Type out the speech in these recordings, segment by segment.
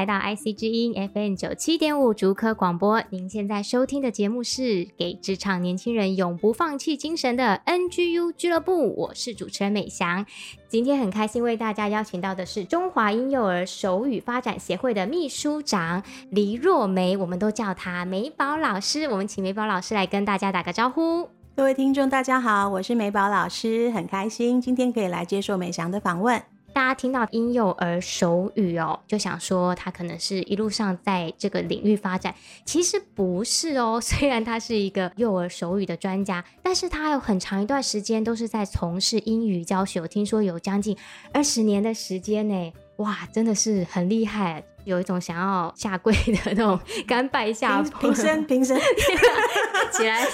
来到 IC 之音 FM 九七点五竹科广播，您现在收听的节目是给职场年轻人永不放弃精神的 NGU 俱乐部，我是主持人美翔。今天很开心为大家邀请到的是中华婴幼儿手语发展协会的秘书长黎若梅，我们都叫她美宝老师。我们请美宝老师来跟大家打个招呼。各位听众，大家好，我是美宝老师，很开心今天可以来接受美翔的访问。大家听到婴幼儿手语哦，就想说他可能是一路上在这个领域发展，其实不是哦。虽然他是一个幼儿手语的专家，但是他有很长一段时间都是在从事英语教学。我听说有将近二十年的时间呢，哇，真的是很厉害。有一种想要下跪的那种 甘拜下风，平身平身 起来，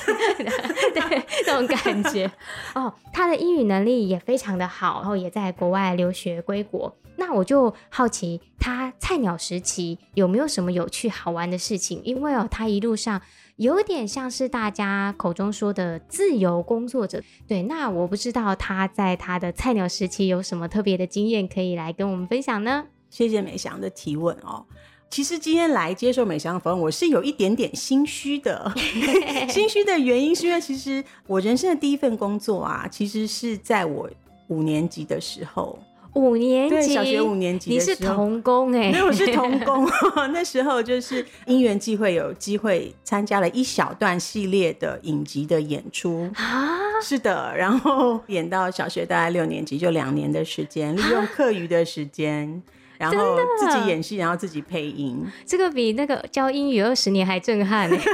对，这种感觉哦。他的英语能力也非常的好，然后也在国外留学归国。那我就好奇，他菜鸟时期有没有什么有趣好玩的事情？因为哦，他一路上有点像是大家口中说的自由工作者。对，那我不知道他在他的菜鸟时期有什么特别的经验可以来跟我们分享呢？谢谢美翔的提问哦。其实今天来接受美香的访问，我是有一点点心虚的。心虚的原因是因为，其实我人生的第一份工作啊，其实是在我五年级的时候。五年级，小学五年级，你是童工哎？没有，我是童工。那时候就是因缘际会，有机会参加了一小段系列的影集的演出啊。是的，然后演到小学大概六年级，就两年的时间，利用课余的时间。然后自己演戏，然后自己配音，这个比那个教英语二十年还震撼呢。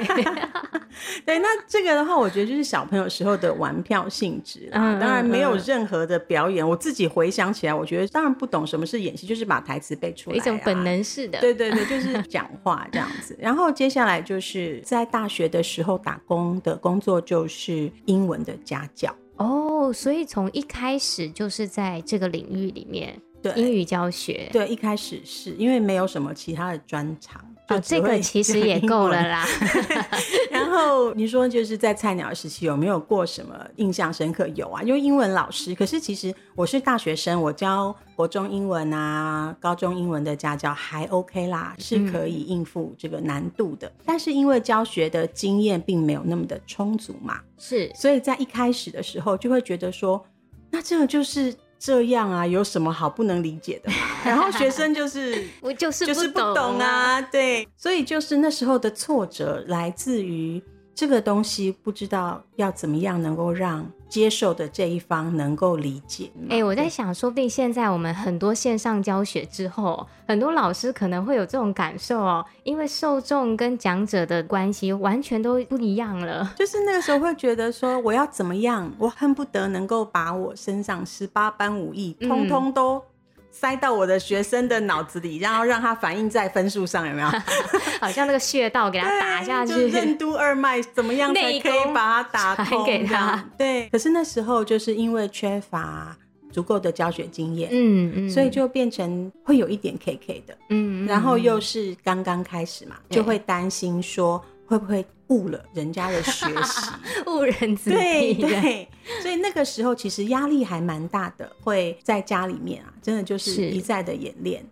对，那这个的话，我觉得就是小朋友时候的玩票性质啦。嗯，当然没有任何的表演。嗯，我自己回想起来，我觉得当然不懂什么是演戏，就是把台词背出来，啊，一种本能式的。对对对，就是讲话这样子。然后接下来就是在大学的时候打工的工作，就是英文的家教。哦，所以从一开始就是在这个领域里面。对英语教学，对，一开始是因为没有什么其他的专长，就这个其实也够了啦。然后你说就是在菜鸟时期有没有过什么印象深刻？有啊，因为英文老师。可是其实我是大学生，我教国中英文啊、高中英文的家教还 OK 啦，是可以应付这个难度的。嗯、但是因为教学的经验并没有那么的充足嘛，是，所以在一开始的时候就会觉得说，那这个就是。这样啊，有什么好不能理解的？然后学生就是我就是就是不懂啊，对，所以就是那时候的挫折来自于。这个东西不知道要怎么样能够让接受的这一方能够理解。哎、欸，我在想，说不定现在我们很多线上教学之后，很多老师可能会有这种感受哦，因为受众跟讲者的关系完全都不一样了。就是那个时候会觉得说，我要怎么样，我恨不得能够把我身上十八般武艺，通通都。塞到我的学生的脑子里，然后让他反映在分数上，有没有？好像那个穴道给他打下去，任督二脉怎么样才可以把它打通给他？对。可是那时候就是因为缺乏足够的教学经验，嗯嗯，所以就变成会有一点 K K 的，嗯，然后又是刚刚开始嘛，就会担心说。会不会误了人家的学习，误人子弟？对对，所以那个时候其实压力还蛮大的，会在家里面啊，真的就是一再的演练，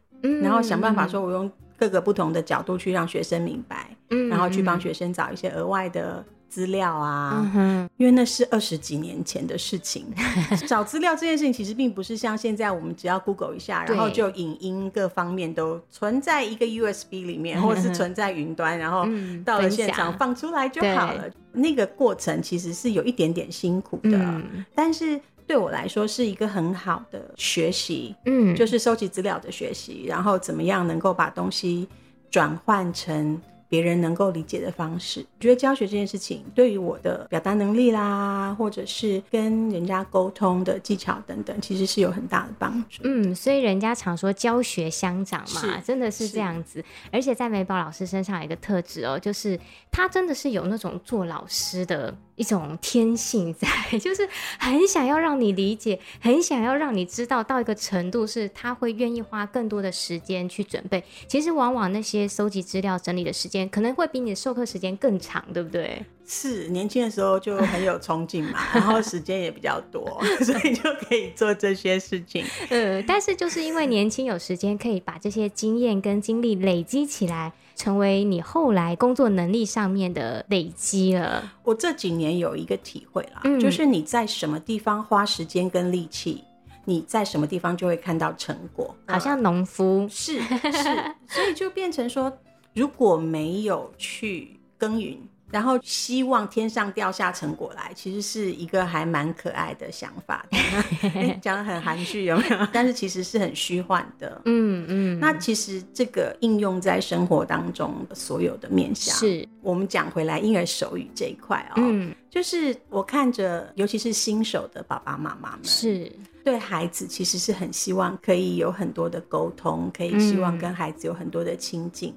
然后想办法说，我用各个不同的角度去让学生明白，嗯，然后去帮学生找一些额外的。资料啊，嗯，因为那是二十几年前的事情。找资料这件事情其实并不是像现在我们只要 Google 一下，然后就影音各方面都存在一个 USB 里面，或者是存在云端，然后到了现场放出来就好了。那个过程其实是有一点点辛苦的，嗯，但是对我来说是一个很好的学习，嗯，就是收集资料的学习，然后怎么样能够把东西转换成。别人能够理解的方式。我觉得教学这件事情对于我的表达能力啦，或者是跟人家沟通的技巧等等，其实是有很大的帮助。嗯，所以人家常说教学相长嘛，真的是这样子。而且在美宝老师身上有一个特质哦，就是他真的是有那种做老师的一种天性在，就是很想要让你理解，很想要让你知道到一个程度，是他会愿意花更多的时间去准备。其实往往那些收集资料、整理的时间，可能会比你的授课时间更长，对不对？是，年轻的时候就很有冲劲嘛，然后时间也比较多，所以就可以做这些事情。呃，但是就是因为年轻有时间，可以把这些经验跟经历累积起来，成为你后来工作能力上面的累积了。我这几年有一个体会啦，嗯、就是你在什么地方花时间跟力气，你在什么地方就会看到成果。好像农夫、呃、是是，所以就变成说，如果没有去耕耘。然后希望天上掉下成果来，其实是一个还蛮可爱的想法的。讲的很含蓄，有没有？但是其实是很虚幻的。嗯嗯。那其实这个应用在生活当中的所有的面向，是我们讲回来婴儿手语这一块哦。嗯。就是我看着，尤其是新手的爸爸妈妈们，是对孩子其实是很希望可以有很多的沟通，可以希望跟孩子有很多的亲近，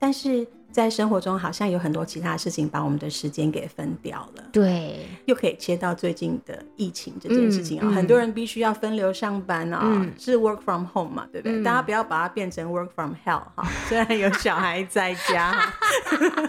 但是。在生活中，好像有很多其他事情把我们的时间给分掉了。对，又可以切到最近的疫情这件事情啊，嗯嗯、很多人必须要分流上班啊，嗯、是 work from home 嘛，对不对？嗯、大家不要把它变成 work from hell 哈。虽然有小孩在家，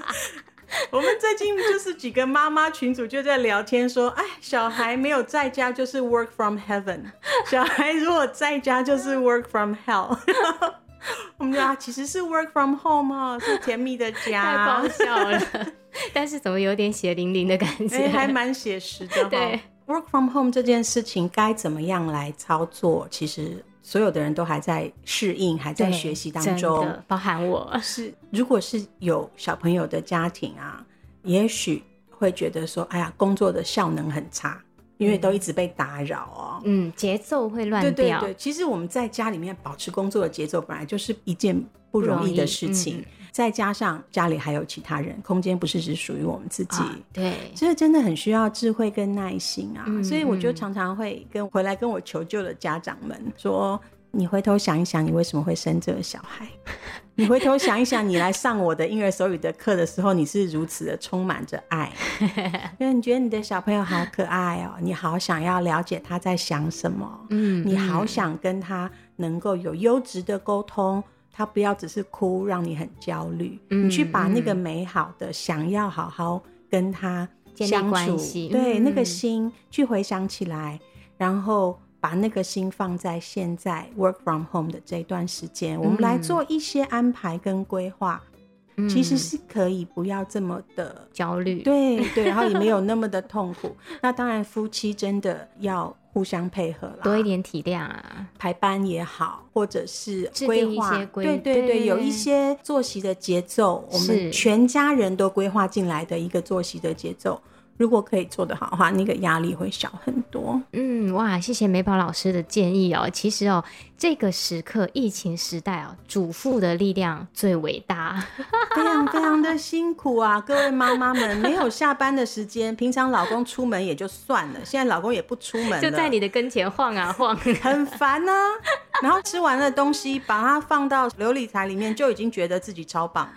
我们最近就是几个妈妈群组就在聊天说，哎，小孩没有在家就是 work from heaven，小孩如果在家就是 work from hell。我们家其实是 work from home 哦，是甜蜜的家，太搞笑了。但是怎么有点血淋淋的感觉？欸、还蛮写实的。对，work from home 这件事情该怎么样来操作？其实所有的人都还在适应，还在学习当中，包含我。是，如果是有小朋友的家庭啊，也许会觉得说，哎呀，工作的效能很差。因为都一直被打扰哦，嗯，节奏会乱掉。对对对，其实我们在家里面保持工作的节奏，本来就是一件不容易的事情。嗯、再加上家里还有其他人，空间不是只属于我们自己。啊、对，所以真的很需要智慧跟耐心啊。嗯、所以我就常常会跟回来跟我求救的家长们说。你回头想一想，你为什么会生这个小孩？你回头想一想，你来上我的婴儿手语的课的时候，你是如此的充满着爱，因为你觉得你的小朋友好可爱哦，你好想要了解他在想什么，嗯，你好想跟他能够有优质的沟通，他不要只是哭，让你很焦虑。嗯，你去把那个美好的想要好好跟他相处，对，那个心去回想起来，然后。把那个心放在现在 work from home 的这段时间，嗯、我们来做一些安排跟规划，嗯、其实是可以不要这么的焦虑，对对，然后也没有那么的痛苦。那当然，夫妻真的要互相配合了，多一点体谅啊，排班也好，或者是规划，对对对，有一些作息的节奏，我们全家人都规划进来的一个作息的节奏。如果可以做得好的话，那个压力会小很多。嗯，哇，谢谢美宝老师的建议哦。其实哦，这个时刻疫情时代哦，主妇的力量最伟大，非常非常的辛苦啊！各位妈妈们，没有下班的时间，平常老公出门也就算了，现在老公也不出门，就在你的跟前晃啊晃，很烦啊。然后吃完了东西，把它放到琉璃台里面，就已经觉得自己超棒，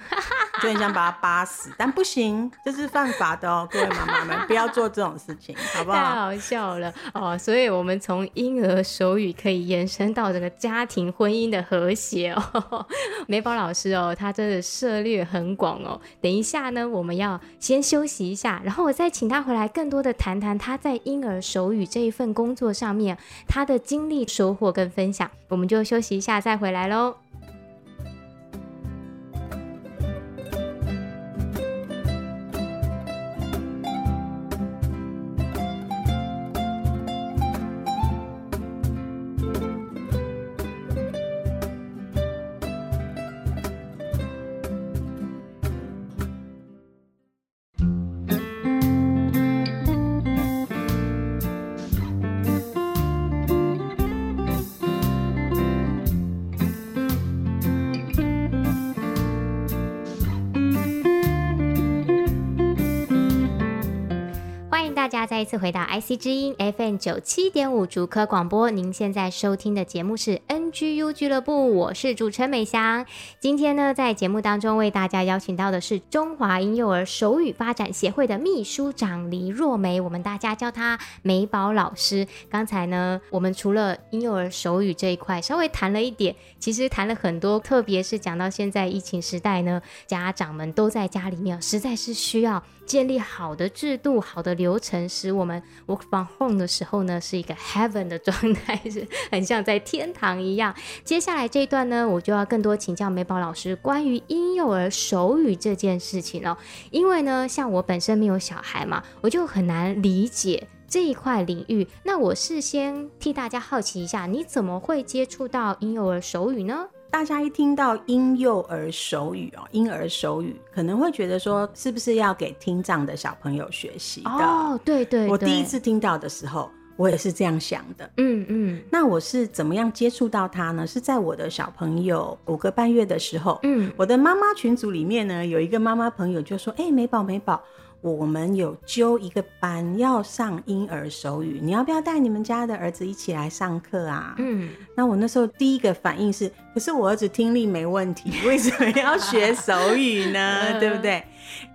就很想把它扒死，但不行，这是犯法的哦，各位妈妈们不要做这种事情，好不好？太好笑了哦！所以我们从婴儿手语可以延伸到这个家庭婚姻的和谐哦。美宝老师哦，他真的涉猎很广哦。等一下呢，我们要先休息一下，然后我再请他回来，更多的谈谈他在婴儿手语这一份工作上面他的经历、收获跟分享。我们就休息一下，再回来喽。大家再一次回到 IC 之音 FM 九七点五竹科广播。您现在收听的节目是 NGU 俱乐部，我是主持人美香。今天呢，在节目当中为大家邀请到的是中华婴幼儿手语发展协会的秘书长黎若梅，我们大家叫她美宝老师。刚才呢，我们除了婴幼儿手语这一块稍微谈了一点，其实谈了很多，特别是讲到现在疫情时代呢，家长们都在家里面，实在是需要建立好的制度、好的流程，使我们 work from home 的时候呢，是一个 heaven 的状态，是很像在天堂一样。接下来这一段呢，我就要更多请教美宝老师关于婴幼儿手语这件事情了。因为呢，像我本身没有小孩嘛，我就很难理解这一块领域。那我事先替大家好奇一下，你怎么会接触到婴幼儿手语呢？大家一听到婴幼儿手语哦，婴儿手语可能会觉得说，是不是要给听障的小朋友学习的？哦，对对对。我第一次听到的时候，我也是这样想的。嗯嗯。那我是怎么样接触到他呢？是在我的小朋友五个半月的时候。嗯。我的妈妈群组里面呢，有一个妈妈朋友就说：“哎、欸，美宝美宝。”我们有揪一个班要上婴儿手语，你要不要带你们家的儿子一起来上课啊？嗯，那我那时候第一个反应是，可是我儿子听力没问题，为什么要学手语呢？对不对？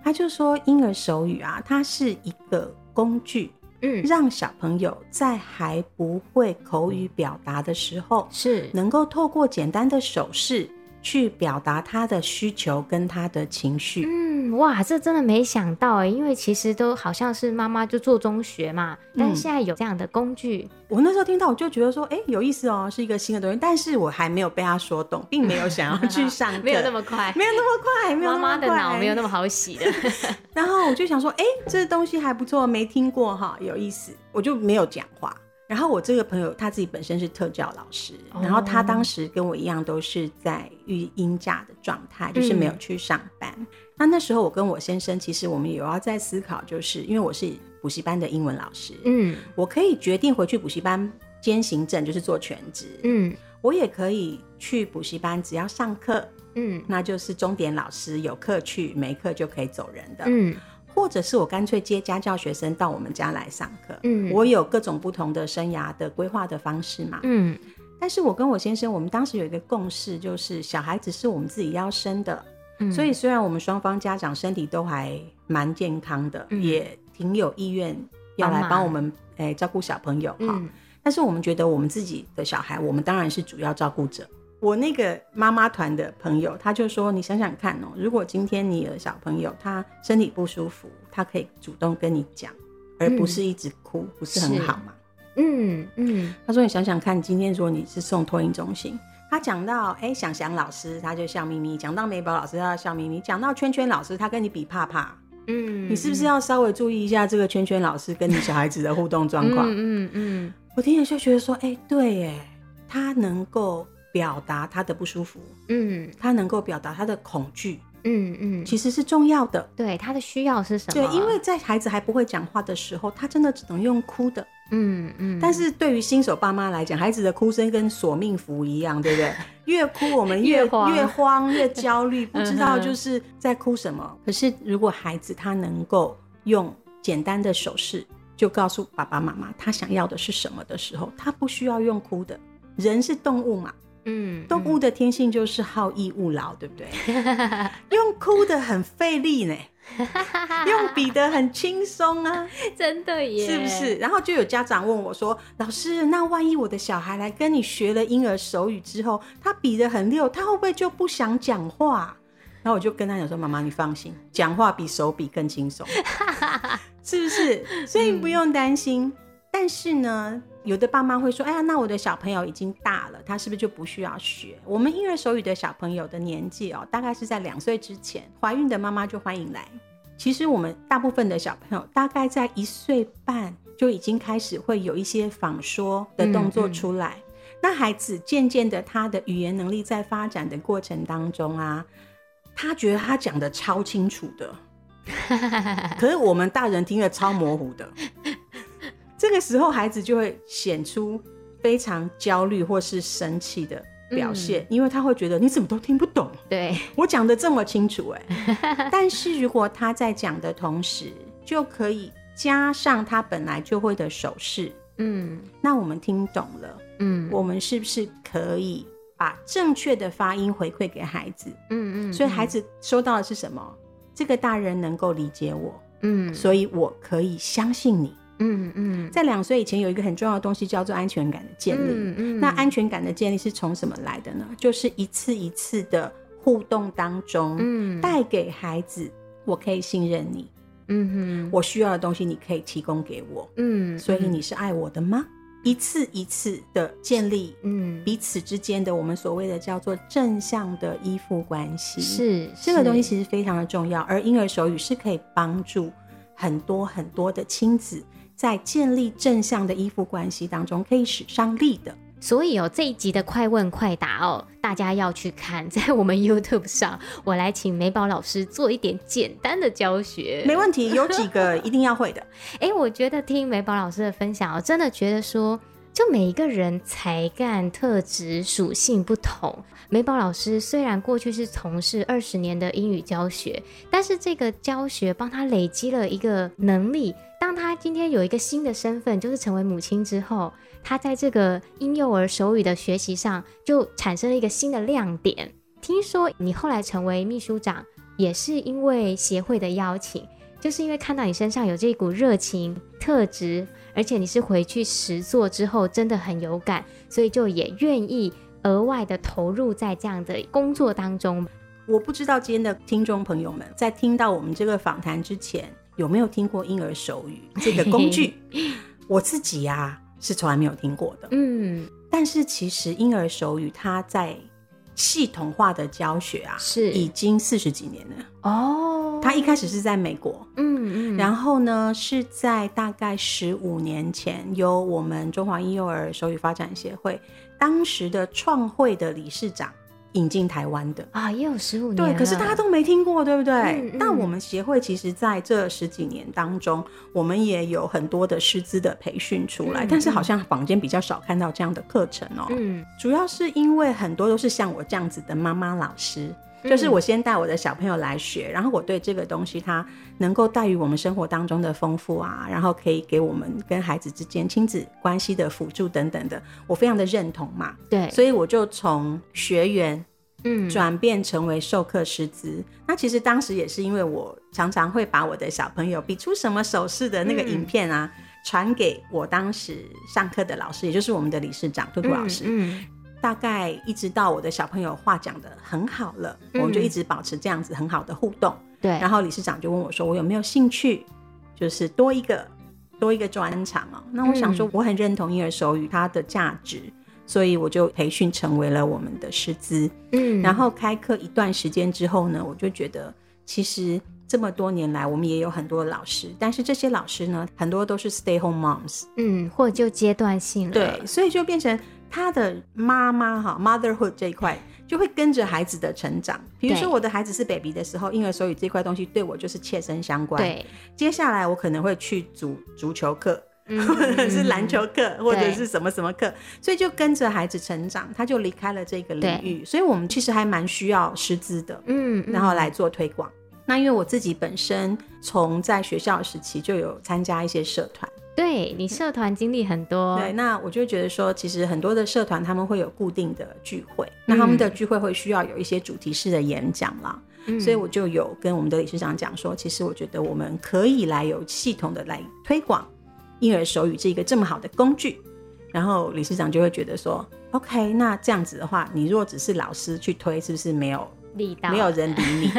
他就说婴儿手语啊，它是一个工具，嗯，让小朋友在还不会口语表达的时候，是能够透过简单的手势。去表达他的需求跟他的情绪。嗯，哇，这真的没想到哎，因为其实都好像是妈妈就做中学嘛，但是现在有这样的工具。嗯，我那时候听到我就觉得说，哎，有意思哦，是一个新的东西，但是我还没有被他说懂，并没有想要去上课，没有那么快，没有那么快，没有那么快，妈妈的脑没有那么好洗的。然后我就想说，哎，这东西还不错，没听过哈，有意思，我就没有讲话。然后我这个朋友他自己本身是特教老师，哦、然后他当时跟我一样都是在育婴假的状态，就是没有去上班。嗯、那那时候我跟我先生其实我们也要在思考，就是因为我是补习班的英文老师，嗯，我可以决定回去补习班兼行政，就是做全职，嗯，我也可以去补习班，只要上课，嗯，那就是钟点老师，有课去，没课就可以走人的，嗯。或者是我干脆接家教学生到我们家来上课，嗯，我有各种不同的生涯的规划的方式嘛，嗯，但是我跟我先生，我们当时有一个共识，就是小孩子是我们自己要生的，嗯，所以虽然我们双方家长身体都还蛮健康的，嗯，也挺有意愿要来帮我们诶、欸、照顾小朋友哈，嗯，但是我们觉得我们自己的小孩，我们当然是主要照顾者。我那个妈妈团的朋友，他就说：“你想想看哦，如果今天你的小朋友他身体不舒服，他可以主动跟你讲，而不是一直哭，嗯、不是很好吗？”嗯嗯。他说：“你想想看，今天如果你是送托婴中心，他讲到哎，想想老师，他就笑眯眯；讲到美宝老师，他笑眯眯；讲到圈圈老师，他跟你比怕怕。嗯，你是不是要稍微注意一下这个圈圈老师跟你小孩子的互动状况？嗯嗯嗯。我听了就觉得说，哎，对，哎，他能够。”表达他的不舒服，嗯，他能够表达他的恐惧，嗯嗯，其实是重要的。对，他的需要是什么？对，因为在孩子还不会讲话的时候，他真的只能用哭的，嗯嗯。但是对于新手爸妈来讲，孩子的哭声跟索命符一样，对不对？越哭我们越越慌，越慌越焦虑，不知道就是在哭什么。可是如果孩子他能够用简单的手势就告诉爸爸妈妈他想要的是什么的时候，他不需要用哭的。人是动物嘛。嗯，动物的天性就是好逸恶劳，对不对？用哭的很费力呢，用比的很轻松啊，真的耶，是不是？然后就有家长问我说：“老师，那万一我的小孩来跟你学了婴儿手语之后，他比的很溜，他会不会就不想讲话？”然后我就跟他讲说：“妈妈，你放心，讲话比手比更轻松，是不是？所以不用担心。嗯”但是呢，有的爸妈会说：“哎呀，那我的小朋友已经大了，他是不是就不需要学？”我们婴儿手语的小朋友的年纪哦，大概是在两岁之前，怀孕的妈妈就欢迎来。其实我们大部分的小朋友大概在一岁半就已经开始会有一些仿说的动作出来。嗯嗯。那孩子渐渐的，他的语言能力在发展的过程当中啊，他觉得他讲的超清楚的，可是我们大人听得超模糊的。这个时候，孩子就会显出非常焦虑或是生气的表现，嗯、因为他会觉得你怎么都听不懂。对，我讲的这么清楚，哎，但是如果他在讲的同时，就可以加上他本来就会的手势，嗯，那我们听懂了，嗯，我们是不是可以把正确的发音回馈给孩子？嗯，嗯嗯，所以孩子收到的是什么？这个大人能够理解我，嗯，所以我可以相信你。嗯嗯，在两岁以前有一个很重要的东西叫做安全感的建立。嗯嗯，那安全感的建立是从什么来的呢？就是一次一次的互动当中，嗯，带给孩子，我可以信任你。嗯哼，我需要的东西你可以提供给我。嗯，所以你是爱我的吗？一次一次的建立，嗯，彼此之间的我们所谓的叫做正向的依附关系。是，这个东西其实非常的重要，而婴儿手语是可以帮助很多很多的亲子。在建立正向的依附关系当中，可以使上力的。所以哦，这一集的快问快答哦，大家要去看，在我们 YouTube 上，我来请美宝老师做一点简单的教学。没问题，有几个一定要会的。哎、欸，我觉得听美宝老师的分享，哦真的觉得说，就每一个人才干、特质、属性不同。美宝老师虽然过去是从事二十年的英语教学，但是这个教学帮他累积了一个能力。当他今天有一个新的身份，就是成为母亲之后，他在这个婴幼儿手语的学习上就产生了一个新的亮点。听说你后来成为秘书长，也是因为协会的邀请，就是因为看到你身上有这股热情特质，而且你是回去实做之后真的很有感，所以就也愿意额外的投入在这样的工作当中。我不知道今天的听众朋友们在听到我们这个访谈之前。有没有听过婴儿手语这个工具？我自己呀、啊、是从来没有听过的。嗯，但是其实婴儿手语它在系统化的教学啊，是已经四十几年了。哦，它一开始是在美国，嗯嗯，然后呢是在大概十五年前，由我们中华婴幼儿手语发展协会当时的创会的理事长。引进台湾的啊，也有十五年，对，可是大家都没听过，对不对？那、嗯嗯、我们协会其实在这十几年当中，我们也有很多的师资的培训出来，嗯、但是好像坊间比较少看到这样的课程哦、喔。嗯，主要是因为很多都是像我这样子的妈妈老师，就是我先带我的小朋友来学，然后我对这个东西它能够带于我们生活当中的丰富啊，然后可以给我们跟孩子之间亲子关系的辅助等等的，我非常的认同嘛。对，所以我就从学员。嗯，转变成为授课师资。那其实当时也是因为我常常会把我的小朋友比出什么手势的那个影片啊，传、嗯、给我当时上课的老师，也就是我们的理事长杜杜老师。嗯，嗯大概一直到我的小朋友话讲的很好了，嗯、我们就一直保持这样子很好的互动。对，然后理事长就问我说：“我有没有兴趣，就是多一个多一个专长哦？”那我想说，我很认同婴儿手语它的价值。所以我就培训成为了我们的师资，嗯，然后开课一段时间之后呢，我就觉得其实这么多年来，我们也有很多老师，但是这些老师呢，很多都是 stay home moms，嗯，或者就阶段性了，对，所以就变成他的妈妈哈，motherhood 这一块就会跟着孩子的成长。比如说我的孩子是 baby 的时候，婴儿手语这块东西对我就是切身相关，对，接下来我可能会去组足球课。或 者是篮球课，或者是什么什么课，所以就跟着孩子成长，他就离开了这个领域。所以我们其实还蛮需要师资的，嗯，然后来做推广。那因为我自己本身从在学校时期就有参加一些社团，对，你社团经历很多，对，那我就觉得说，其实很多的社团他们会有固定的聚会，那他们的聚会会需要有一些主题式的演讲啦，所以我就有跟我们的理事长讲说，其实我觉得我们可以来有系统的来推广。婴儿手语这一个这么好的工具，然后理事长就会觉得说，OK，那这样子的话，你如果只是老师去推，是不是没有力道，没有人理你？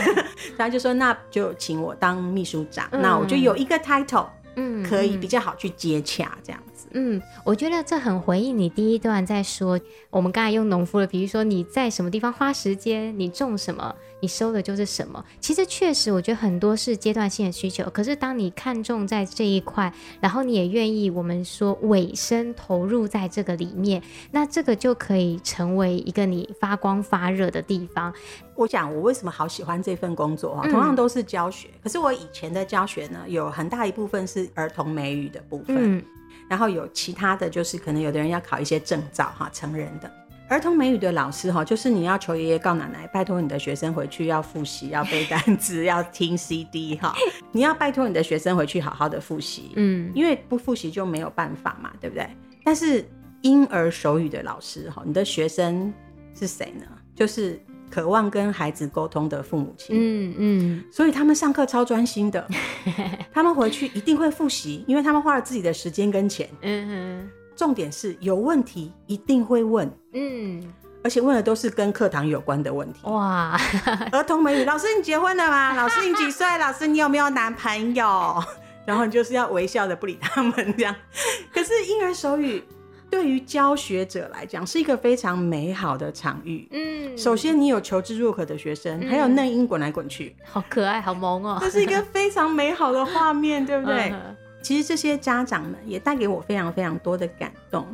他就说，那就请我当秘书长，嗯、那我就有一个 title，嗯，可以比较好去接洽这样子。嗯，我觉得这很回应你第一段在说，我们刚才用农夫的比喻说，你在什么地方花时间，你种什么。你收的就是什么？其实确实，我觉得很多是阶段性的需求。可是当你看重在这一块，然后你也愿意我们说委身投入在这个里面，那这个就可以成为一个你发光发热的地方。我讲我为什么好喜欢这份工作啊，同样都是教学，嗯、可是我以前的教学呢，有很大一部分是儿童美语的部分，嗯、然后有其他的就是可能有的人要考一些证照哈，成人的。儿童美语的老师哈，就是你要求爷爷告奶奶，拜托你的学生回去要复习，要背单词，要听 CD 哈。你要拜托你的学生回去好好的复习，嗯，因为不复习就没有办法嘛，对不对？但是婴儿手语的老师哈，你的学生是谁呢？就是渴望跟孩子沟通的父母亲，嗯嗯，所以他们上课超专心的，他们回去一定会复习，因为他们花了自己的时间跟钱，嗯哼。重点是有问题一定会问，嗯，而且问的都是跟课堂有关的问题。哇，儿童美语老师，你结婚了吗？老师你几岁？老师你有没有男朋友？然后你就是要微笑的不理他们这样。可是婴儿手语对于教学者来讲是一个非常美好的场域。嗯，首先你有求知若渴的学生，还有嫩鹰滚来滚去，好可爱，好萌哦。这是一个非常美好的画面，对不对？其实这些家长们也带给我非常非常多的感动。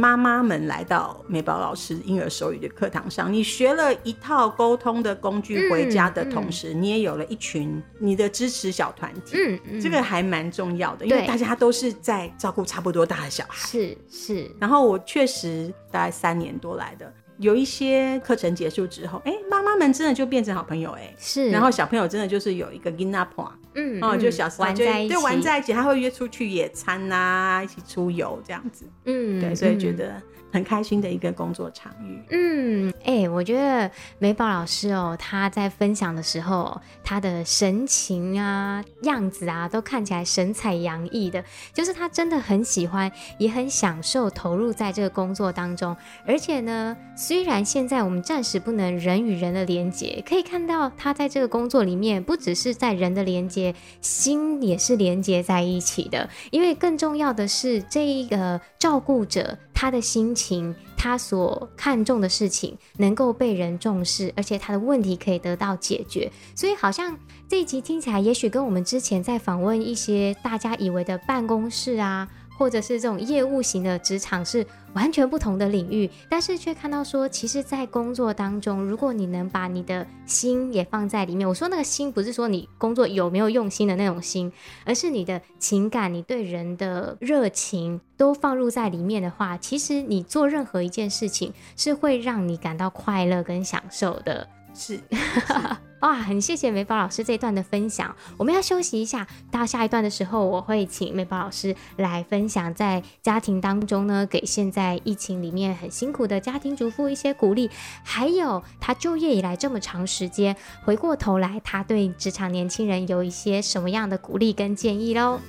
妈妈们来到美宝老师婴儿手语的课堂上，你学了一套沟通的工具回家的同时，嗯嗯、你也有了一群你的支持小团体。嗯嗯，这个还蛮重要的，因为大家都是在照顾差不多大的小孩。是是。然后我确实大概三年多来的。有一些课程结束之后，哎、欸，妈妈们真的就变成好朋友、欸，哎，是。然后小朋友真的就是有一个 gina 嗯，哦，就小时候就玩在一起，玩在一起，他会约出去野餐呐、啊，一起出游这样子，嗯，对，所以觉得。很开心的一个工作场域。嗯，哎、欸，我觉得美宝老师哦，他在分享的时候，他的神情啊、样子啊，都看起来神采洋溢的。就是他真的很喜欢，也很享受投入在这个工作当中。而且呢，虽然现在我们暂时不能人与人的连接，可以看到他在这个工作里面，不只是在人的连接，心也是连接在一起的。因为更重要的是，这一个照顾者。他的心情，他所看重的事情能够被人重视，而且他的问题可以得到解决，所以好像这一集听起来，也许跟我们之前在访问一些大家以为的办公室啊。或者是这种业务型的职场是完全不同的领域，但是却看到说，其实，在工作当中，如果你能把你的心也放在里面，我说那个心不是说你工作有没有用心的那种心，而是你的情感、你对人的热情都放入在里面的话，其实你做任何一件事情是会让你感到快乐跟享受的。是。是哇，很谢谢美宝老师这一段的分享。我们要休息一下，到下一段的时候，我会请美宝老师来分享在家庭当中呢，给现在疫情里面很辛苦的家庭主妇一些鼓励，还有他就业以来这么长时间，回过头来他对职场年轻人有一些什么样的鼓励跟建议喽。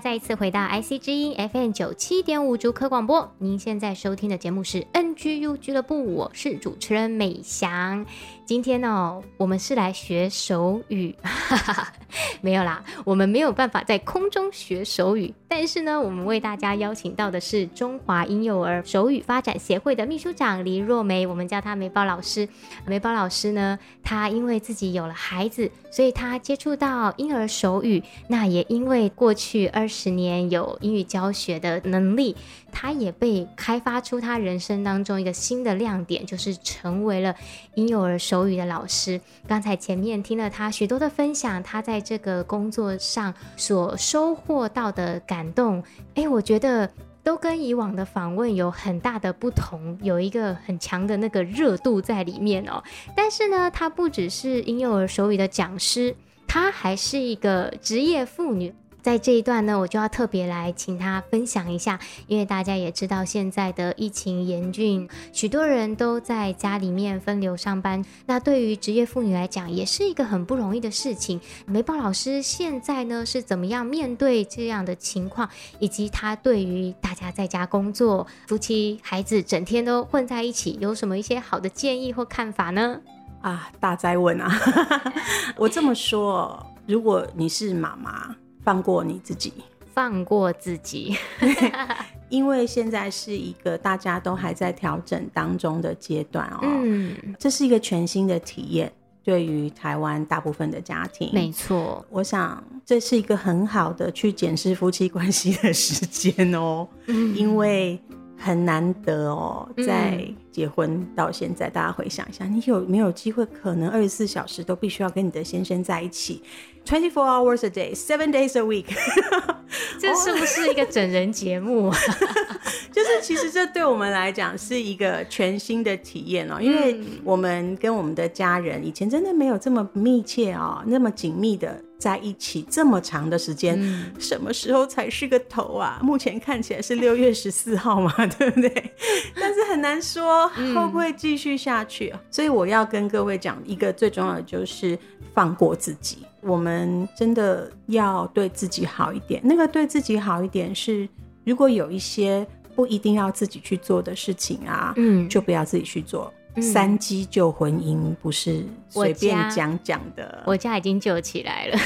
再一次回到 IC 之音 FM 九七点五主科广播。您现在收听的节目是 NGU 俱乐部，我是主持人美翔。今天呢、我们是来学手语，没有啦，我们没有办法在空中学手语。但是呢，我们为大家邀请到的是中华婴幼儿手语发展协会的秘书长黎若梅，我们叫她梅宝老师。梅宝老师呢，她因为自己有了孩子，所以她接触到婴儿手语。那也因为过去二十年有英语教学的能力。他也被开发出他人生当中一个新的亮点，就是成为了婴幼儿手语的老师。刚才前面听了他许多的分享，他在这个工作上所收获到的感动，哎，我觉得都跟以往的访问有很大的不同，有一个很强的那个热度在里面哦。但是呢，他不只是婴幼儿手语的讲师，他还是一个职业妇女。在这一段呢，我就要特别来请他分享一下，因为大家也知道现在的疫情严峻，许多人都在家里面分流上班。那对于职业妇女来讲，也是一个很不容易的事情。梅宝老师现在呢是怎么样面对这样的情况，以及他对于大家在家工作、夫妻孩子整天都混在一起，有什么一些好的建议或看法呢？啊，大灾问啊！我这么说，如果你是妈妈。放过你自己，放过自己，因为现在是一个大家都还在调整当中的阶段哦。嗯，这是一个全新的体验，对于台湾大部分的家庭，没错。我想这是一个很好的去检视夫妻关系的时间哦，嗯，因为。很难得哦，在结婚到现在，嗯、大家回想一下，你有没有机会可能二十四小时都必须要跟你的先生在一起，twenty four hours a day, seven days a week？这是不是一个整人节目？就是其实这对我们来讲是一个全新的体验哦，因为我们跟我们的家人以前真的没有这么密切哦，那么紧密的。在一起这么长的时间，嗯，什么时候才是个头啊？目前看起来是六月十四号嘛，对不对？但是很难说会不会继续下去。嗯，所以我要跟各位讲一个最重要的，就是放过自己。我们真的要对自己好一点。那个对自己好一点是，如果有一些不一定要自己去做的事情啊，嗯，就不要自己去做。三基救婚姻不是随便讲讲的我，我家已经救起来了，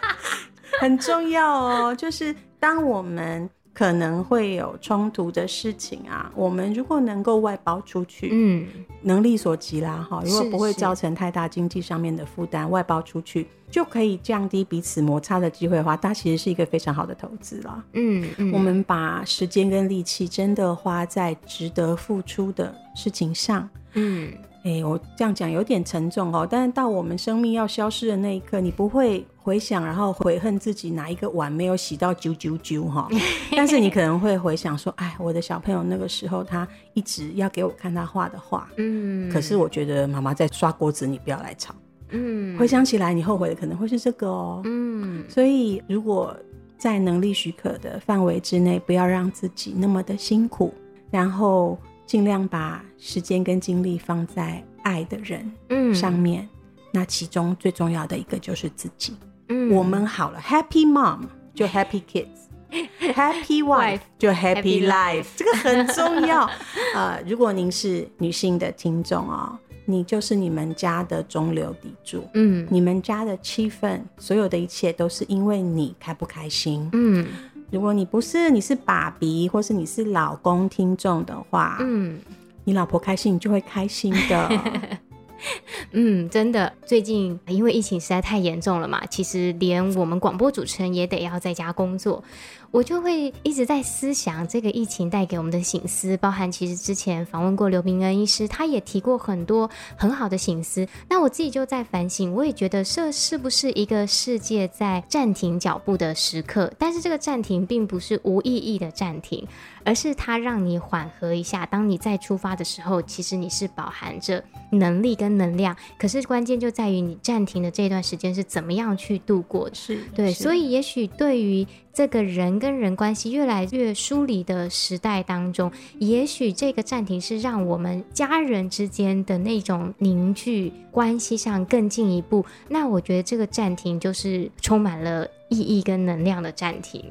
很重要哦。就是当我们可能会有冲突的事情啊，我们如果能够外包出去，嗯，能力所及啦，哈，如果不会造成太大经济上面的负担，外包出去就可以降低彼此摩擦的机会的话，它其实是一个非常好的投资啦。嗯，嗯，我们把时间跟力气真的花在值得付出的事情上。嗯，哎、欸，我这样讲有点沉重哦。但是到我们生命要消失的那一刻，你不会回想，然后悔恨自己哪一个碗没有洗到啾啾啾哈。但是你可能会回想说，哎，我的小朋友那个时候他一直要给我看他画的画，嗯。可是我觉得妈妈在刷锅子，你不要来吵。嗯。回想起来，你后悔的可能会是这个哦。嗯。所以如果在能力许可的范围之内，不要让自己那么的辛苦，然后。尽量把时间跟精力放在爱的人上面，嗯，那其中最重要的一个就是自己。嗯，我们好了，Happy Mom 就 Happy Kids，Happy Wife 就 Happy Life，这个很重要。呃，如果您是女性的听众哦，你就是你们家的中流砥柱。嗯，你们家的气氛，所有的一切都是因为你开不开心。嗯。如果你不是，你是爸比，或是你是老公听众的话，嗯，你老婆开心，你就会开心的。嗯，真的，最近因为疫情实在太严重了嘛，其实连我们广播主持人也得要在家工作。我就会一直在思想这个疫情带给我们的醒思，包含其实之前访问过刘明恩医师，他也提过很多很好的醒思。那我自己就在反省，我也觉得这是不是一个世界在暂停脚步的时刻？但是这个暂停并不是无意义的暂停，而是它让你缓和一下。当你再出发的时候，其实你是饱含着能力跟能量。可是关键就在于你暂停的这段时间是怎么样去度过的。是对，所以也许对于这个人跟人关系越来越疏离的时代当中，也许这个暂停是让我们家人之间的那种凝聚关系上更进一步。那我觉得这个暂停就是充满了意义跟能量的暂停。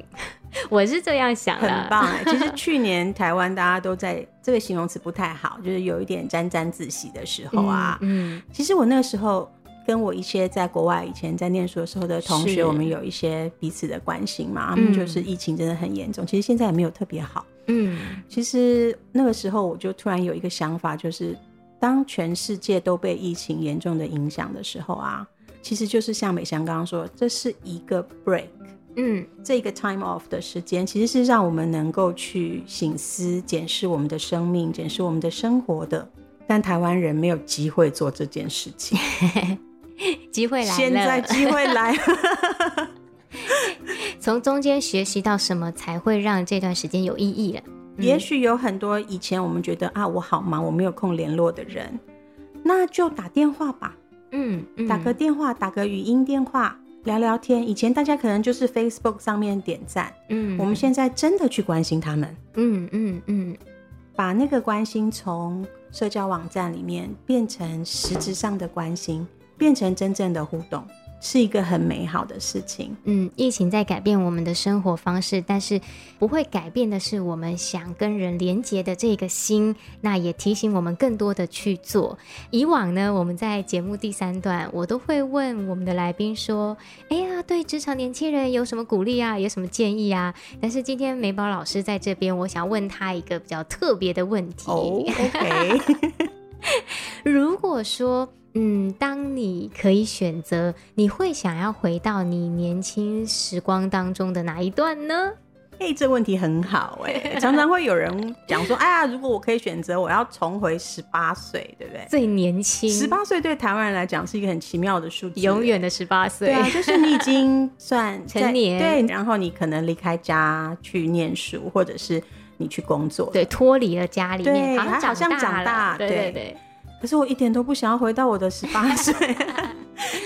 我是这样想的，很棒哎。其实去年台湾大家都在这个形容词不太好，就是有一点沾沾自喜的时候啊。嗯，嗯其实我那个时候。跟我一些在国外以前在念书的时候的同学，我们有一些彼此的关心嘛。他们就是疫情真的很严重，其实现在也没有特别好。嗯，其实那个时候我就突然有一个想法，就是当全世界都被疫情严重的影响的时候啊，其实就是像美香刚刚说，这是一个 break，嗯，这个 time off 的时间，其实是让我们能够去省思、检视我们的生命、检视我们的生活的。但台湾人没有机会做这件事情。机会来了，现在机会来了。从中间学习到什么才会让这段时间有意义了？嗯、也许有很多以前我们觉得啊，我好忙，我没有空联络的人，那就打电话吧。嗯，嗯，打个电话，打个语音电话，聊聊天。以前大家可能就是 Facebook 上面点赞，嗯，我们现在真的去关心他们。嗯嗯嗯，把那个关心从社交网站里面变成实质上的关心。变成真正的互动，是一个很美好的事情。嗯，疫情在改变我们的生活方式，但是不会改变的是我们想跟人连接的这个心。那也提醒我们更多的去做。以往呢，我们在节目第三段，我都会问我们的来宾说：“哎呀，对职场年轻人有什么鼓励啊？有什么建议啊？”但是今天美宝老师在这边，我想问他一个比较特别的问题。哦，OK。如果说，嗯，当你可以选择，你会想要回到你年轻时光当中的哪一段呢？哎、欸，这问题很好哎、欸，常常会有人讲说，哎呀，如果我可以选择，我要重回十八岁，对不对？最年轻，十八岁对台湾人来讲是一个很奇妙的数字，永远的十八岁。对啊，就是你已经算 成年，对，然后你可能离开家去念书，或者是你去工作，对，脱离了家里面，对，好像长大，对对对。可是我一点都不想要回到我的十八 岁，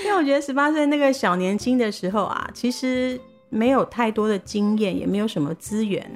因为我觉得十八岁那个小年轻的时候啊，其实没有太多的经验，也没有什么资源，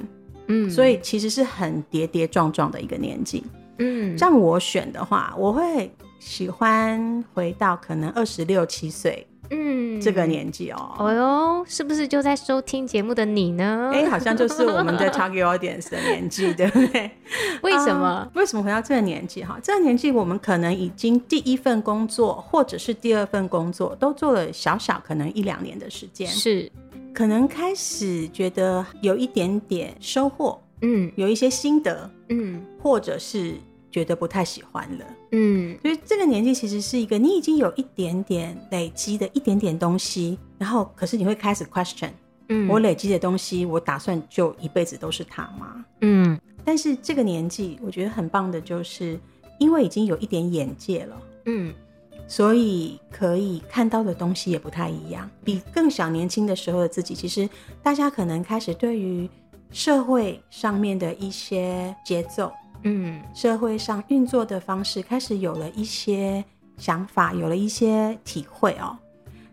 嗯，所以其实是很跌跌撞撞的一个年纪，嗯，让我选的话，我会喜欢回到可能二十六七岁。嗯，这个年纪哦，哦哟，是不是就在收听节目的你呢？哎，好像就是我们的 target audience 的年纪，对不对？为什么？为什么回到这个年纪？哈，这个年纪我们可能已经第一份工作或者是第二份工作都做了小小可能一两年的时间，是可能开始觉得有一点点收获，嗯，有一些心得，嗯，或者是。觉得不太喜欢了，嗯，所以这个年纪其实是一个你已经有一点点累积的一点点东西，然后可是你会开始 question，嗯，我累积的东西，我打算就一辈子都是它吗？嗯，但是这个年纪我觉得很棒的就是，因为已经有一点眼界了，嗯，所以可以看到的东西也不太一样，比更小年轻的时候的自己，其实大家可能开始对于社会上面的一些节奏。嗯，社会上运作的方式开始有了一些想法，有了一些体会哦。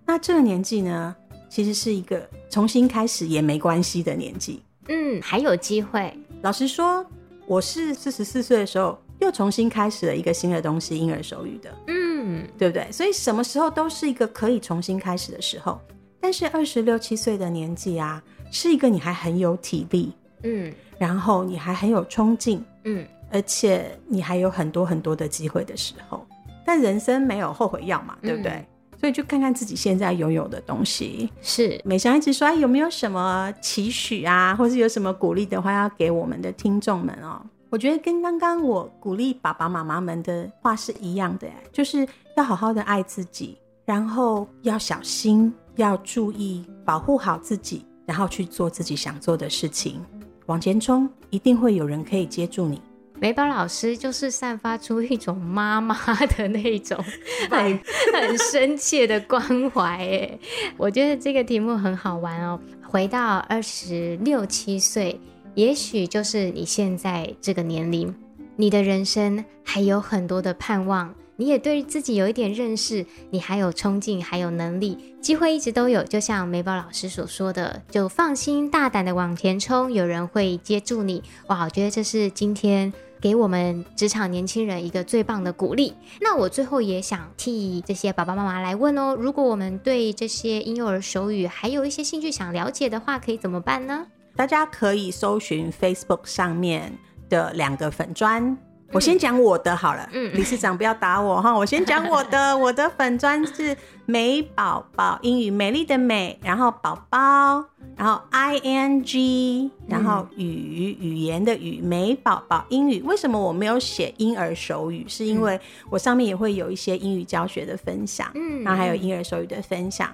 那这个年纪呢，其实是一个重新开始也没关系的年纪。嗯，还有机会。老实说，我是四十四岁的时候又重新开始了一个新的东西——婴儿手语的。嗯，对不对？所以什么时候都是一个可以重新开始的时候。但是二十六七岁的年纪啊，是一个你还很有体力，嗯，然后你还很有冲劲，嗯。而且你还有很多很多的机会的时候，但人生没有后悔药嘛，对不对？嗯、所以就看看自己现在拥有的东西。是美香一直说，有没有什么期许啊，或是有什么鼓励的话要给我们的听众们哦？我觉得跟刚刚我鼓励爸爸妈妈们的话是一样的，就是要好好的爱自己，然后要小心，要注意保护好自己，然后去做自己想做的事情，往前冲，一定会有人可以接住你。美宝老师就是散发出一种妈妈的那种 很很深切的关怀，哎，我觉得这个题目很好玩哦。回到二十六七岁，也许就是你现在这个年龄，你的人生还有很多的盼望。你也对自己有一点认识，你还有冲劲，还有能力，机会一直都有。就像美宝老师所说的，就放心大胆的往前冲，有人会接住你。哇，我觉得这是今天给我们职场年轻人一个最棒的鼓励。那我最后也想替这些爸爸妈妈来问哦，如果我们对这些婴幼儿手语还有一些兴趣想了解的话，可以怎么办呢？大家可以搜寻 Facebook 上面的两个粉砖。我先讲我的好了，嗯，理事长不要打我哈。我先讲我的，我的粉专是美宝宝英语，美丽的美，然后宝宝，然后 I N G，然后语语言的语，美宝宝英语。为什么我没有写婴儿手语？是因为我上面也会有一些英语教学的分享，嗯，然后还有婴儿手语的分享。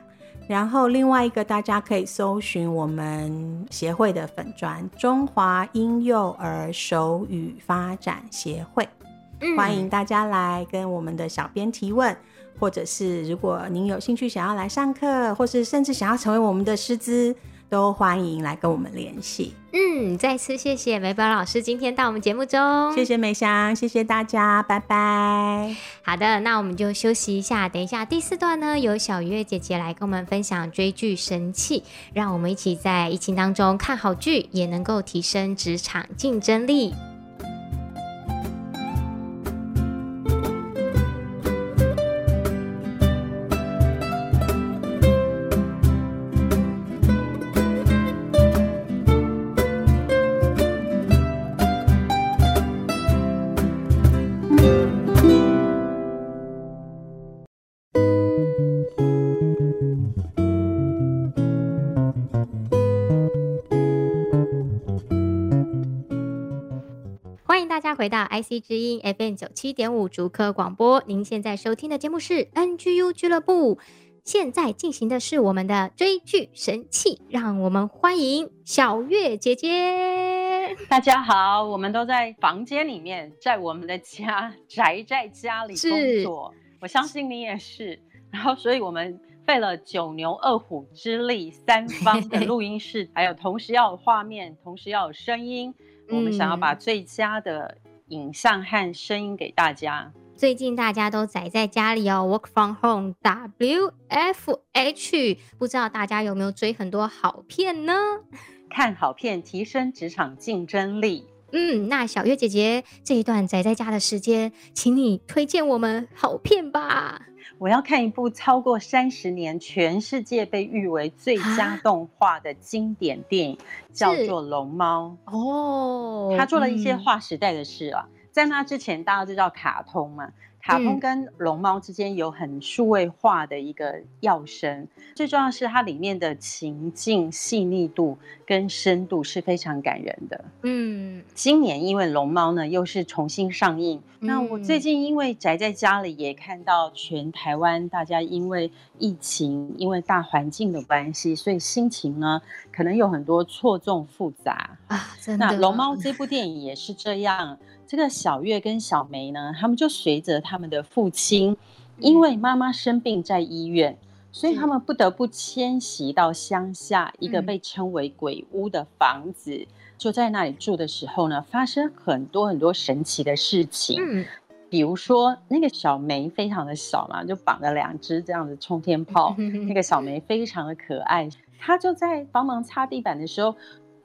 然后另外一个，大家可以搜寻我们协会的粉砖——中华婴幼儿手语发展协会，嗯，欢迎大家来跟我们的小编提问，或者是如果您有兴趣想要来上课，或是甚至想要成为我们的师资。都欢迎来跟我们联系。嗯，再次谢谢美宝老师今天到我们节目中。谢谢美香，谢谢大家，拜拜。好的，那我们就休息一下，等一下第四段呢，由小月姐姐来跟我们分享追剧神器，让我们一起在疫情当中看好剧，也能够提升职场竞争力。回到 IC 之音 FM 九七点五竹科广播。您现在收听的节目是 NGU 俱乐部，现在进行的是我们的追剧神器，让我们欢迎小月姐姐。大家好，我们都在房间里面，在我们的家宅在家里工作。我相信你也是。然后，所以我们费了九牛二虎之力，三方的录音室，还有同时要有画面，同时要有声音。我们想要把最佳的影像和声音给大家。嗯、最近大家都宅在家里哦，Work from home，WFH，不知道大家有没有追很多好片呢？看好片，提升职场竞争力。嗯，那小月姐姐这一段宅在家的时间，请你推荐我们好片吧。我要看一部超过三十年，全世界被誉为最佳动画的经典电影，叫做《龙猫》哦。他做了一些划时代的事啊，嗯、在那之前大家都知道卡通嘛。卡通跟龙猫之间有很数位化的一个跃升，最重要的是它里面的情境细腻度跟深度是非常感人的。嗯，今年因为龙猫呢又是重新上映，嗯、那我最近因为宅在家里，也看到全台湾大家因为疫情，因为大环境的关系，所以心情呢可能有很多错综复杂啊。真的，那龙猫这部电影也是这样。这个小月跟小梅呢，他们就随着他们的父亲，因为妈妈生病在医院，所以他们不得不迁徙到乡下一个被称为鬼屋的房子，就在那里住的时候呢，发生很多很多神奇的事情。比如说那个小梅非常的小嘛，就绑了两只这样的冲天炮，那个小梅非常的可爱，她就在帮忙擦地板的时候。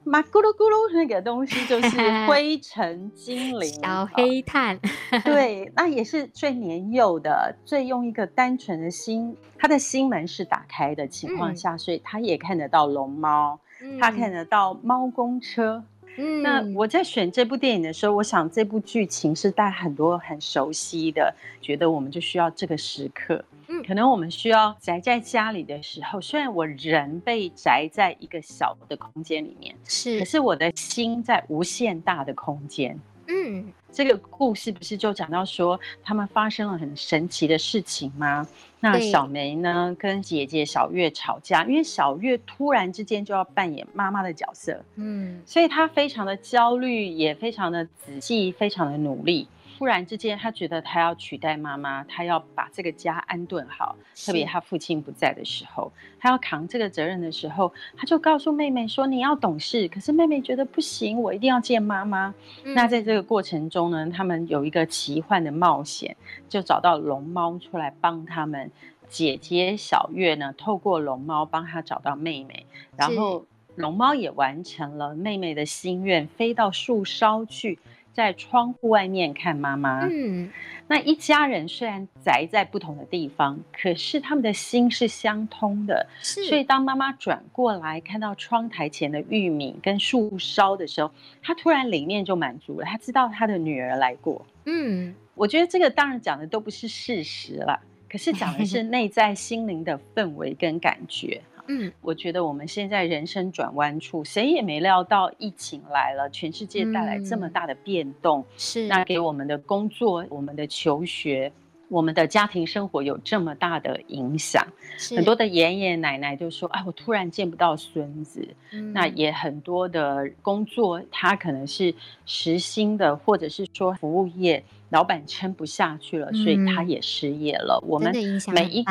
嘛咕噜咕噜，那个东西就是灰尘精灵，小黑炭。对，那也是最年幼的，最用一个单纯的心，他的心门是打开的情况下，嗯、所以他也看得到龙猫，他、嗯、看得到猫公车。嗯，那我在选这部电影的时候，我想这部剧情是大家很多很熟悉的，觉得我们就需要这个时刻。嗯，可能我们需要宅在家里的时候，虽然我人被宅在一个小的空间里面，是，可是我的心在无限大的空间。嗯，这个故事不是就讲到说他们发生了很神奇的事情吗？那小梅呢，跟姐姐小月吵架，因为小月突然之间就要扮演妈妈的角色，嗯，所以她非常的焦虑，也非常的仔细，非常的努力。突然之间，他觉得他要取代妈妈，他要把这个家安顿好。特别他父亲不在的时候，他要扛这个责任的时候，他就告诉妹妹说：“你要懂事。”可是妹妹觉得不行，我一定要见妈妈。嗯、那在这个过程中呢，他们有一个奇幻的冒险，就找到龙猫出来帮他们。姐姐小月呢，透过龙猫帮他找到妹妹，然后龙猫也完成了妹妹的心愿，飞到树梢去。在窗户外面看妈妈。嗯，那一家人虽然宅在不同的地方，可是他们的心是相通的。是，所以当妈妈转过来看到窗台前的玉米跟树梢的时候，她突然里面就满足了。她知道她的女儿来过。嗯，我觉得这个当然讲的都不是事实了，可是讲的是内在心灵的氛围跟感觉。嗯，我觉得我们现在人生转弯处，谁也没料到疫情来了，全世界带来这么大的变动，是、嗯、那给我们的工作、我们的求学、我们的家庭生活有这么大的影响。是。很多的爷爷奶奶就说：“啊，我突然见不到孙子。嗯”那也很多的工作，他可能是时薪的，或者是说服务业，老板撑不下去了，所以他也失业了。嗯、我们每一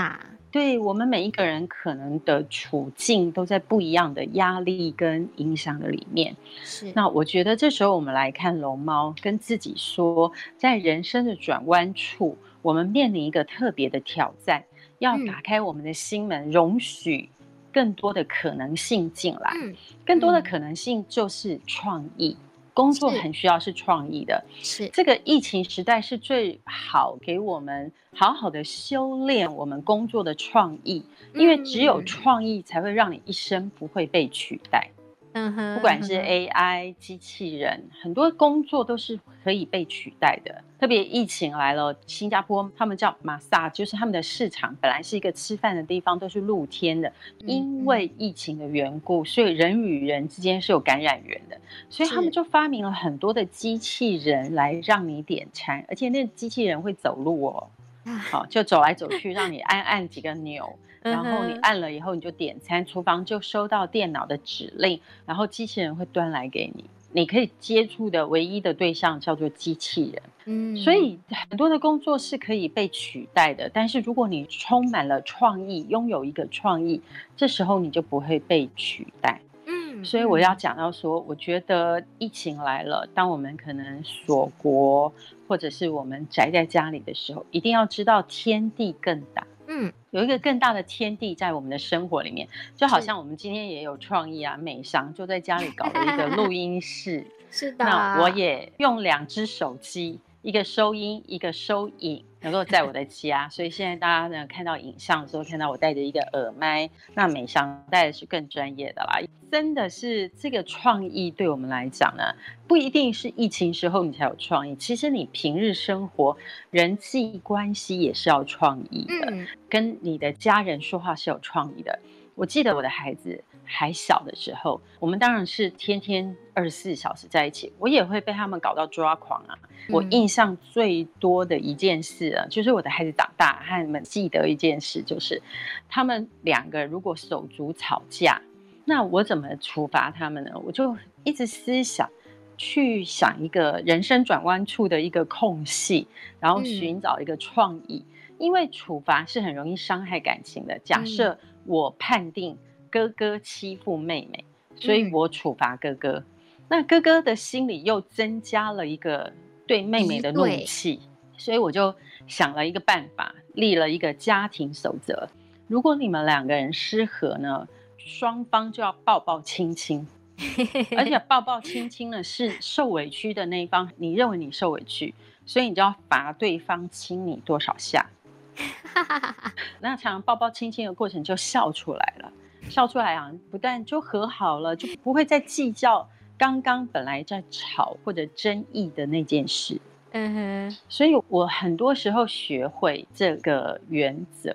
对我们每一个人可能的处境都在不一样的压力跟影响的里面。是，那我觉得这时候我们来看龙猫，跟自己说，在人生的转弯处，我们面临一个特别的挑战，要打开我们的心门，容许更多的可能性进来。嗯，更多的可能性就是创意。工作很需要是创意的，是这个疫情时代是最好给我们好好的修炼我们工作的创意，因为只有创意才会让你一生不会被取代。嗯哼，不管是 AI 机器人，很多工作都是可以被取代的。特别疫情来了，新加坡他们叫马萨，就是他们的市场本来是一个吃饭的地方，都是露天的。因为疫情的缘故，所以人与人之间是有感染源的，所以他们就发明了很多的机器人来让你点餐，而且那机器人会走路哦，好，就走来走去，让你按按几个钮。然后你按了以后，你就点餐，厨房就收到电脑的指令，然后机器人会端来给你。你可以接触的唯一的对象叫做机器人。嗯，所以很多的工作是可以被取代的，但是如果你充满了创意，拥有一个创意，这时候你就不会被取代。嗯，所以我要讲到说，我觉得疫情来了，当我们可能锁国，或者是我们宅在家里的时候，一定要知道天地更大。嗯，有一个更大的天地在我们的生活里面，就好像我们今天也有创意啊，美商就在家里搞了一个录音室。是的，那我也用两只手机，一个收音，一个收影。能够在我的家，所以现在大家呢看到影像的时候，看到我戴着一个耳麦，那美商戴的是更专业的啦。真的是这个创意对我们来讲呢，不一定是疫情时候你才有创意，其实你平日生活人际关系也是要创意的，嗯、跟你的家人说话是有创意的。我记得我的孩子还小的时候，我们当然是天天二十四小时在一起，我也会被他们搞到抓狂啊。我印象最多的一件事啊，就是我的孩子长大，和你们记得一件事，就是他们两个如果手足吵架，那我怎么处罚他们呢？我就一直思想，去想一个人生转弯处的一个空隙，然后寻找一个创意，因为处罚是很容易伤害感情的。假设我判定哥哥欺负妹妹，所以我处罚哥哥，那哥哥的心里又增加了一个。对妹妹的怒气，所以我就想了一个办法，立了一个家庭守则。如果你们两个人失和呢，双方就要抱抱亲亲，而且抱抱亲亲呢是受委屈的那一方，你认为你受委屈，所以你就要罚对方亲你多少下。那常常抱抱亲亲的过程就笑出来了，笑出来啊，不但就和好了，就不会再计较。刚刚本来在吵或者争议的那件事，嗯哼，所以我很多时候学会这个原则，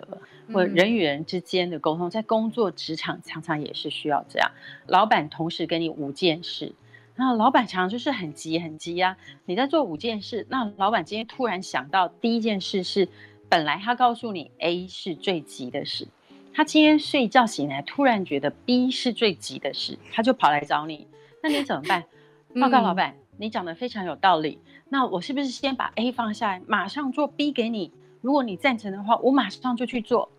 或人与人之间的沟通，在工作职场常常也是需要这样。老板同时跟你五件事，那老板常常就是很急很急呀。你在做五件事，那老板今天突然想到第一件事是，本来他告诉你 A 是最急的事，他今天睡觉醒来突然觉得 B 是最急的事，他就跑来找你。那你怎么办？报告老板，嗯、你讲的非常有道理。那我是不是先把 A 放下来，马上做 B 给你？如果你赞成的话，我马上就去做。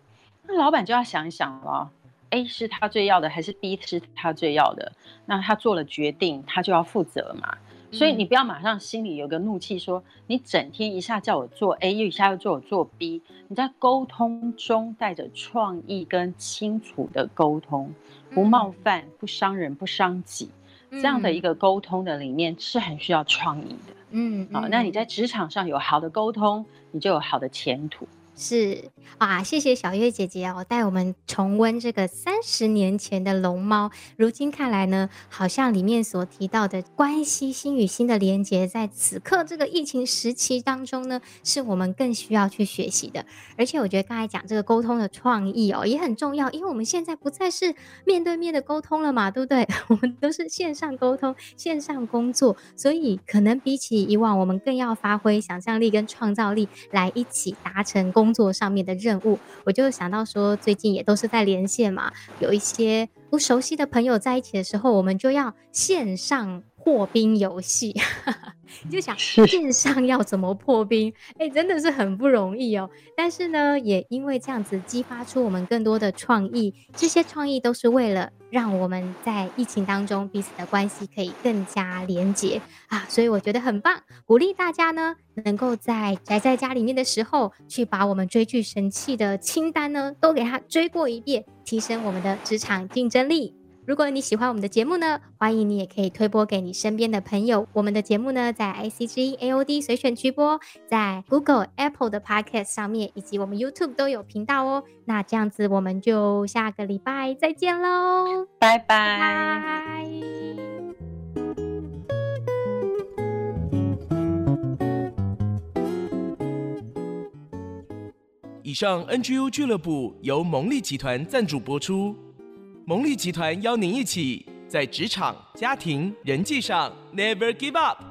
那老板就要想一想了，A 是他最要的，还是 B 是他最要的？那他做了决定，他就要负责嘛。所以你不要马上心里有个怒气，说你整天一下叫我做 A，又一下又叫我做 B。你在沟通中带着创意跟清楚的沟通，不冒犯，不伤人，不伤己。这样的一个沟通的理念是很需要创意的，嗯，好，那你在职场上有好的沟通，你就有好的前途。是啊，谢谢小月姐姐哦，带我们重温这个三十年前的龙猫。如今看来呢，好像里面所提到的关系心与心的连接，在此刻这个疫情时期当中呢，是我们更需要去学习的。而且我觉得刚才讲这个沟通的创意哦，也很重要，因为我们现在不再是面对面的沟通了嘛，对不对？我们都是线上沟通、线上工作，所以可能比起以往，我们更要发挥想象力跟创造力，来一起达成工作上面的任务，我就想到说，最近也都是在连线嘛，有一些不熟悉的朋友在一起的时候，我们就要线上破冰游戏。你 就想线上要怎么破冰？哎、欸，真的是很不容易哦。但是呢，也因为这样子激发出我们更多的创意，这些创意都是为了让我们在疫情当中彼此的关系可以更加连结啊。所以我觉得很棒，鼓励大家呢能够在宅在家里面的时候，去把我们追剧神器的清单呢都给它追过一遍，提升我们的职场竞争力。如果你喜欢我们的节目呢，欢迎你也可以推播给你身边的朋友。我们的节目呢，在 ICG AOD 随选区播，在 Google、Apple 的 Podcast 上面，以及我们 YouTube 都有频道哦。那这样子，我们就下个礼拜再见喽，拜拜。拜拜。以上 NGU 俱乐部由蒙利集团赞助播出。蒙利集团邀您一起在职场、家庭、人际上 Never Give Up。